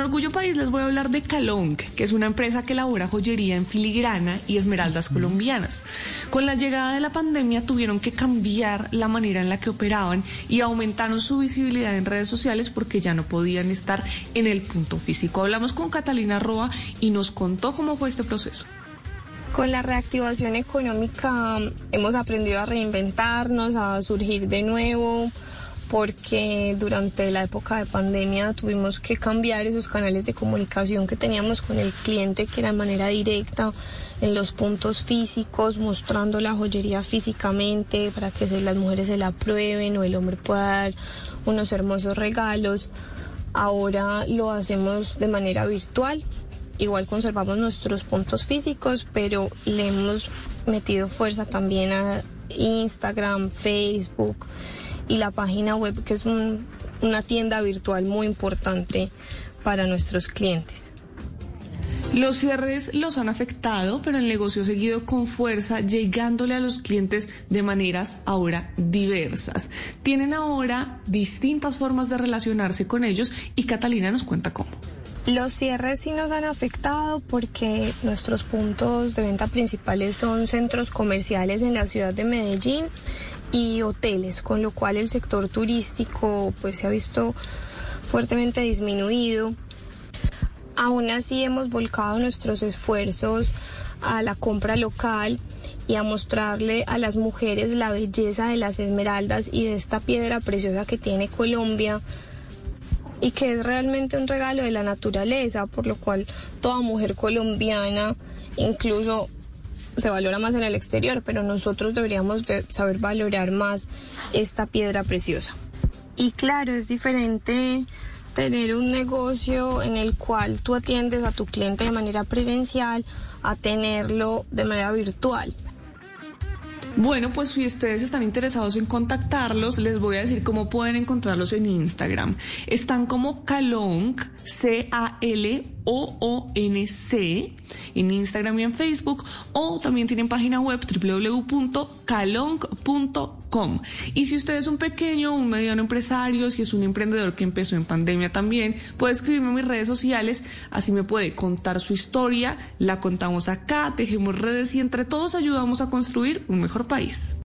En Orgullo País les voy a hablar de Calong, que es una empresa que elabora joyería en filigrana y esmeraldas colombianas. Con la llegada de la pandemia tuvieron que cambiar la manera en la que operaban y aumentaron su visibilidad en redes sociales porque ya no podían estar en el punto físico. Hablamos con Catalina Roa y nos contó cómo fue este proceso. Con la reactivación económica hemos aprendido a reinventarnos, a surgir de nuevo, porque durante la época de pandemia tuvimos que cambiar esos canales de comunicación que teníamos con el cliente, que era de manera directa, en los puntos físicos, mostrando la joyería físicamente para que las mujeres se la prueben o el hombre pueda dar unos hermosos regalos. Ahora lo hacemos de manera virtual. Igual conservamos nuestros puntos físicos, pero le hemos metido fuerza también a Instagram, Facebook y la página web, que es una tienda virtual muy importante para nuestros clientes. Los cierres los han afectado, pero el negocio ha seguido con fuerza, llegándole a los clientes de maneras ahora diversas. Tienen ahora distintas formas de relacionarse con ellos y Catalina nos cuenta cómo. Los cierres sí nos han afectado porque nuestros puntos de venta principales son centros comerciales en la ciudad de Medellín y hoteles, con lo cual el sector turístico pues se ha visto fuertemente disminuido. Aún así hemos volcado nuestros esfuerzos a la compra local y a mostrarle a las mujeres la belleza de las esmeraldas y de esta piedra preciosa que tiene Colombia y que es realmente un regalo de la naturaleza, por lo cual toda mujer colombiana, incluso se valora más en el exterior, pero nosotros deberíamos saber valorar más esta piedra preciosa. Y claro, es diferente tener un negocio en el cual tú atiendes a tu cliente de manera presencial a tenerlo de manera virtual. Bueno, pues si ustedes están interesados en contactarlos, les voy a decir cómo pueden encontrarlos en Instagram. Están como Calong, C-A-L-O-O-N-C, en Instagram y en Facebook, o también tienen página web Y si usted es un pequeño un mediano empresario, si es un emprendedor que empezó en pandemia también, puede escribirme en mis redes sociales, así me puede contar su historia, la contamos acá, tejemos redes y entre todos ayudamos a construir un mejor país.